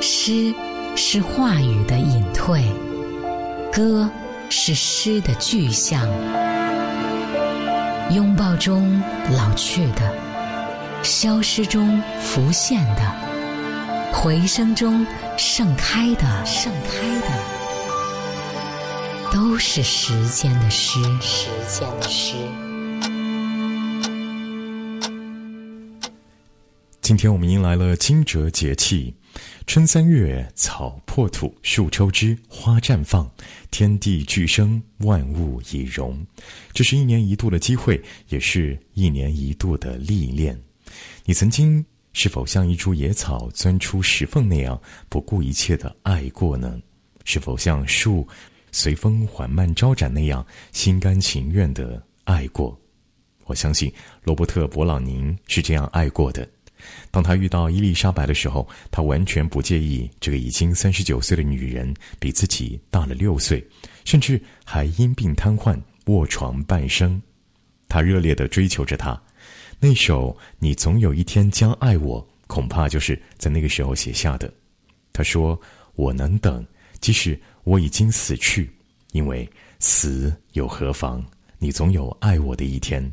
诗是话语的隐退，歌是诗的具象。拥抱中老去的，消失中浮现的，回声中盛开的，盛开的，都是时间的诗，时间的诗。今天我们迎来了惊蛰节气，春三月，草破土，树抽枝，花绽放，天地俱生，万物已荣。这是一年一度的机会，也是一年一度的历练。你曾经是否像一株野草钻出石缝那样不顾一切的爱过呢？是否像树随风缓慢招展那样心甘情愿的爱过？我相信罗伯特·勃朗宁是这样爱过的。当他遇到伊丽莎白的时候，他完全不介意这个已经三十九岁的女人比自己大了六岁，甚至还因病瘫痪卧床半生。他热烈地追求着她。那首《你总有一天将爱我》，恐怕就是在那个时候写下的。他说：“我能等，即使我已经死去，因为死又何妨？你总有爱我的一天。”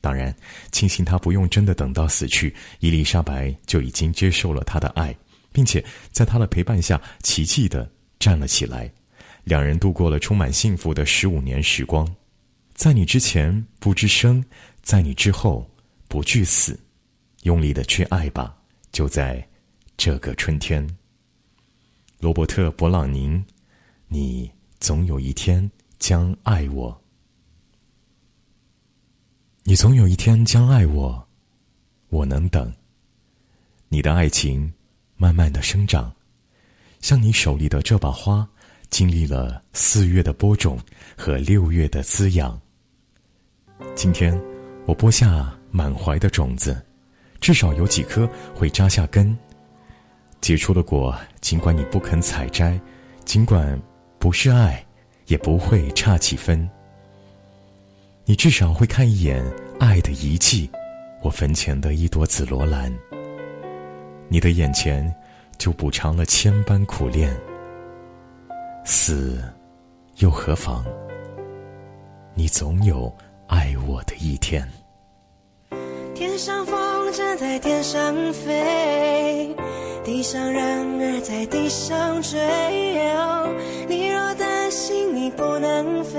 当然，庆幸他不用真的等到死去，伊丽莎白就已经接受了他的爱，并且在他的陪伴下奇迹的站了起来。两人度过了充满幸福的十五年时光。在你之前不知生，在你之后不惧死，用力的去爱吧，就在这个春天。罗伯特·勃朗宁，你总有一天将爱我。你总有一天将爱我，我能等。你的爱情慢慢的生长，像你手里的这把花，经历了四月的播种和六月的滋养。今天，我播下满怀的种子，至少有几颗会扎下根，结出的果，尽管你不肯采摘，尽管不是爱，也不会差几分。你至少会看一眼爱的遗迹，我坟前的一朵紫罗兰。你的眼前就补偿了千般苦恋。死又何妨？你总有爱我的一天。天上风筝在天上飞，地上人儿在地上追。你若担心你不能飞，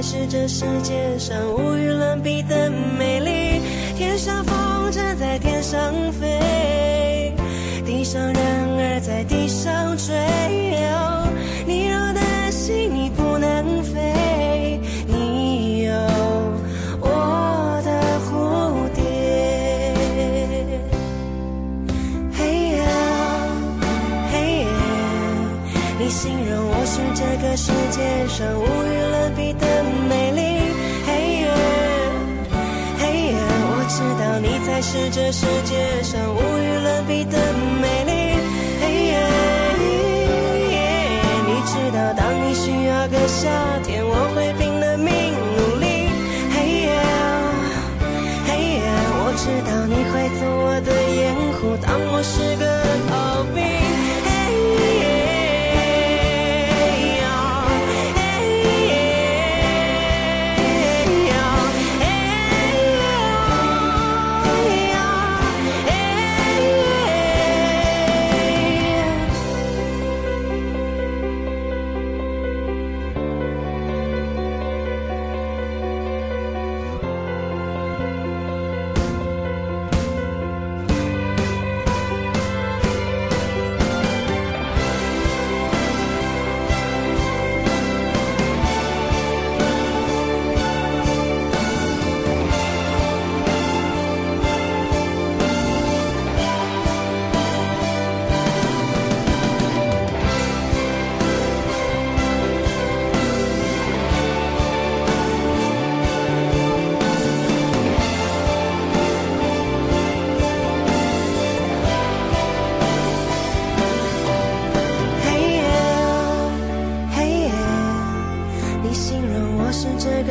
才是这世界上无与伦比的美丽。天上风筝在天上飞，地上人儿在地上追。你才是这世界上无与伦比的美丽，嘿耶，你知道当你需要个夏天，我会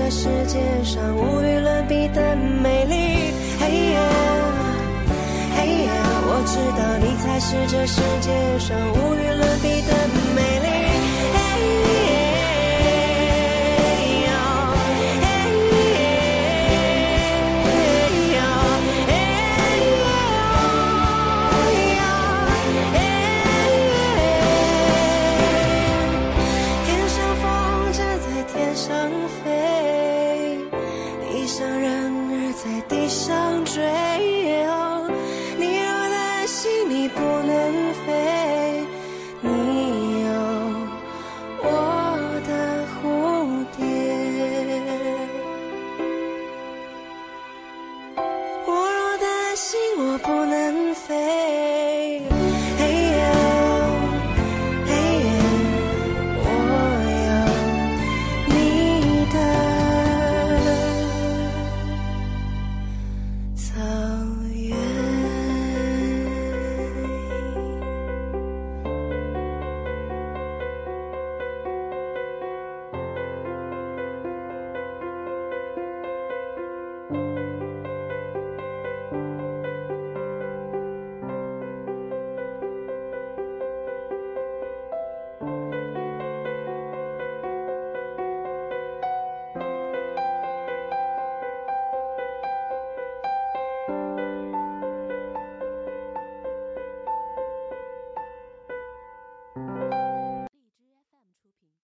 世界上无与伦比的美丽。嘿耶，嘿耶，我知道你才是这世界上无与伦比的美丽。心，我不能飞。